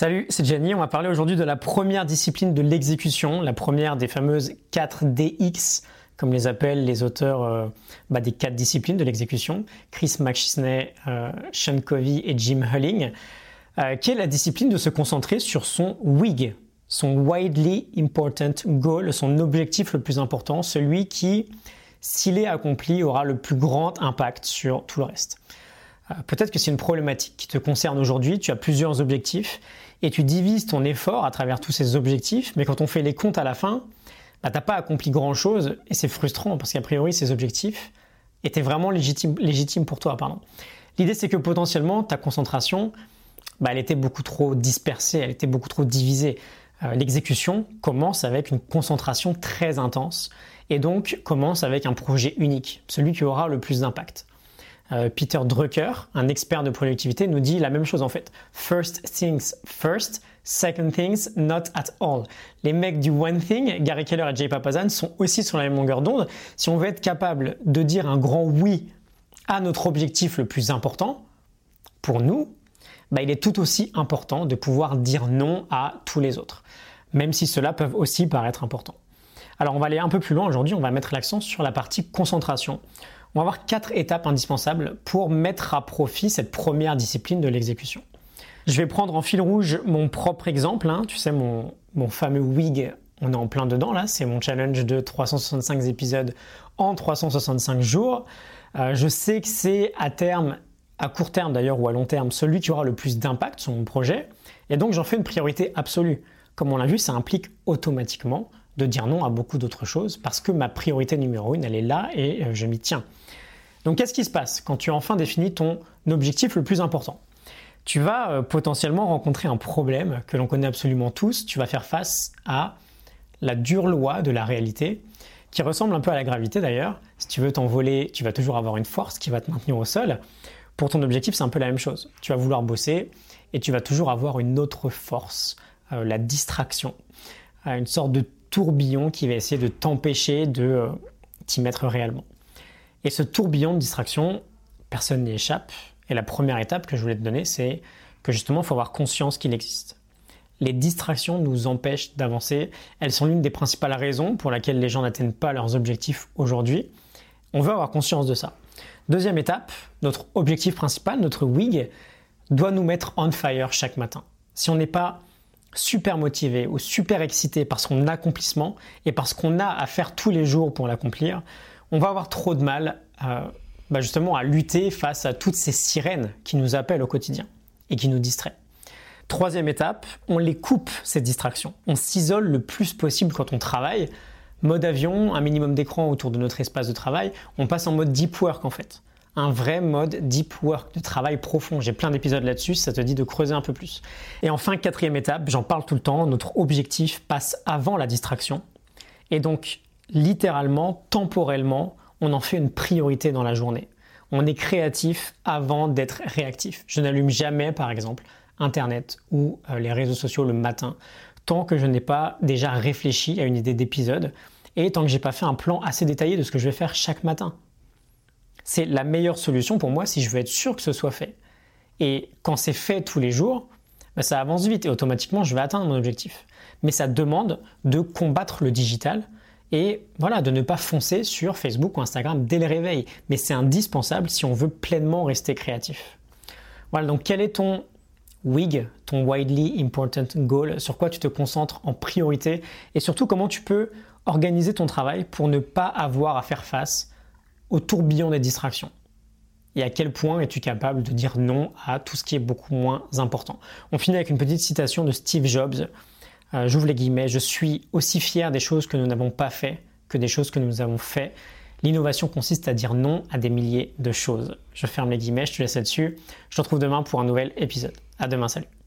Salut, c'est Jenny. On va parler aujourd'hui de la première discipline de l'exécution, la première des fameuses 4 DX, comme les appellent les auteurs euh, bah, des 4 disciplines de l'exécution, Chris McChesney, euh, Sean Covey et Jim Hulling, euh, qui est la discipline de se concentrer sur son WIG, son Widely Important Goal, son objectif le plus important, celui qui, s'il est accompli, aura le plus grand impact sur tout le reste. Peut-être que c'est une problématique qui te concerne aujourd'hui, tu as plusieurs objectifs et tu divises ton effort à travers tous ces objectifs, mais quand on fait les comptes à la fin, bah, tu n'as pas accompli grand-chose et c'est frustrant parce qu'a priori ces objectifs étaient vraiment légitimes, pour toi. L'idée c'est que potentiellement ta concentration, bah, elle était beaucoup trop dispersée, elle était beaucoup trop divisée. Euh, l'exécution commence avec une concentration très intense et donc commence avec un projet unique, celui qui aura le plus d'impact. Euh, Peter Drucker, un expert de productivité, nous dit la même chose en fait. First things first, second things not at all. Les mecs du One Thing, Gary Keller et Jay Papasan, sont aussi sur la même longueur d'onde. Si on veut être capable de dire un grand oui à notre objectif le plus important, pour nous, bah, il est tout aussi important de pouvoir dire non à tous les autres, même si cela peut aussi paraître important. Alors on va aller un peu plus loin aujourd'hui, on va mettre l'accent sur la partie concentration on va avoir quatre étapes indispensables pour mettre à profit cette première discipline de l'exécution. Je vais prendre en fil rouge mon propre exemple, hein. tu sais, mon, fameux WIG, on est en plein dedans là, c'est mon challenge de 365 épisodes en 365 jours. Euh, je sais que c'est à terme, à court terme d'ailleurs ou à long terme, celui qui aura le plus d'impact sur mon projet, et donc j'en fais une priorité absolue. Comme on l'a vu, ça implique automatiquement de dire non à beaucoup d'autres choses parce que ma priorité numéro une, elle est là et euh, je m'y tiens. Donc qu'est-ce qui se passe quand tu as enfin défini ton objectif le plus important? Tu vas euh, potentiellement rencontrer un problème que l'on connaît absolument tous, tu vas faire face à la dure loi de la réalité qui ressemble un peu à la gravité d'ailleurs. Si tu veux t'envoler, tu vas toujours avoir une force qui va te maintenir au sol. Pour ton objectif, c'est un peu la même chose. Tu vas vouloir bosser et tu vas toujours avoir une autre force, euh, la distraction, une sorte de tourbillon qui va essayer de t'empêcher de euh, t'y mettre réellement. Et ce tourbillon de distraction, personne n'y échappe. Et la première étape que je voulais te donner, c'est que justement, il faut avoir conscience qu'il existe. Les distractions nous empêchent d'avancer. Elles sont l'une des principales raisons pour lesquelles les gens n'atteignent pas leurs objectifs aujourd'hui. On veut avoir conscience de ça. Deuxième étape, notre objectif principal, notre WIG, doit nous mettre on fire chaque matin. Si on n'est pas super motivé ou super excité par son accomplissement et parce qu'on a à faire tous les jours pour l'accomplir, on va avoir trop de mal à, bah, justement à lutter face à toutes ces sirènes qui nous appellent au quotidien et qui nous distraient. Troisième étape, on les coupe, ces distractions. On s'isole le plus possible quand on travaille. Mode avion, un minimum d'écran autour de notre espace de travail. On passe en mode deep work en fait un vrai mode deep work, de travail profond. J'ai plein d'épisodes là-dessus, ça te dit de creuser un peu plus. Et enfin, quatrième étape, j'en parle tout le temps, notre objectif passe avant la distraction. Et donc, littéralement, temporellement, on en fait une priorité dans la journée. On est créatif avant d'être réactif. Je n'allume jamais, par exemple, Internet ou euh, les réseaux sociaux le matin, tant que je n'ai pas déjà réfléchi à une idée d'épisode et tant que j'ai pas fait un plan assez détaillé de ce que je vais faire chaque matin c'est la meilleure solution pour moi si je veux être sûr que ce soit fait. Et quand c'est fait tous les jours, bah, ça avance vite et automatiquement je vais atteindre mon objectif. Mais ça demande de combattre le digital et voilà, de ne pas foncer sur Facebook ou Instagram dès le réveil. Mais c'est indispensable si on veut pleinement rester créatif. Voilà, donc quel est ton WIG, ton Widely Important Goal, sur quoi tu te concentres en priorité? Et surtout comment tu peux organiser ton travail pour ne pas avoir à faire face au tourbillon des distractions Et à quel point es-tu capable de dire non à tout ce qui est beaucoup moins important? On finit avec une petite citation de Steve Jobs. Euh, j'ouvre les guillemets. Je suis aussi fier des choses que nous n'avons pas fait que des choses que nous avons fait. L'innovation consiste à dire non à des milliers de choses. Je ferme les guillemets, je te laisse là-dessus. Je te retrouve demain pour un nouvel épisode. À demain, salut.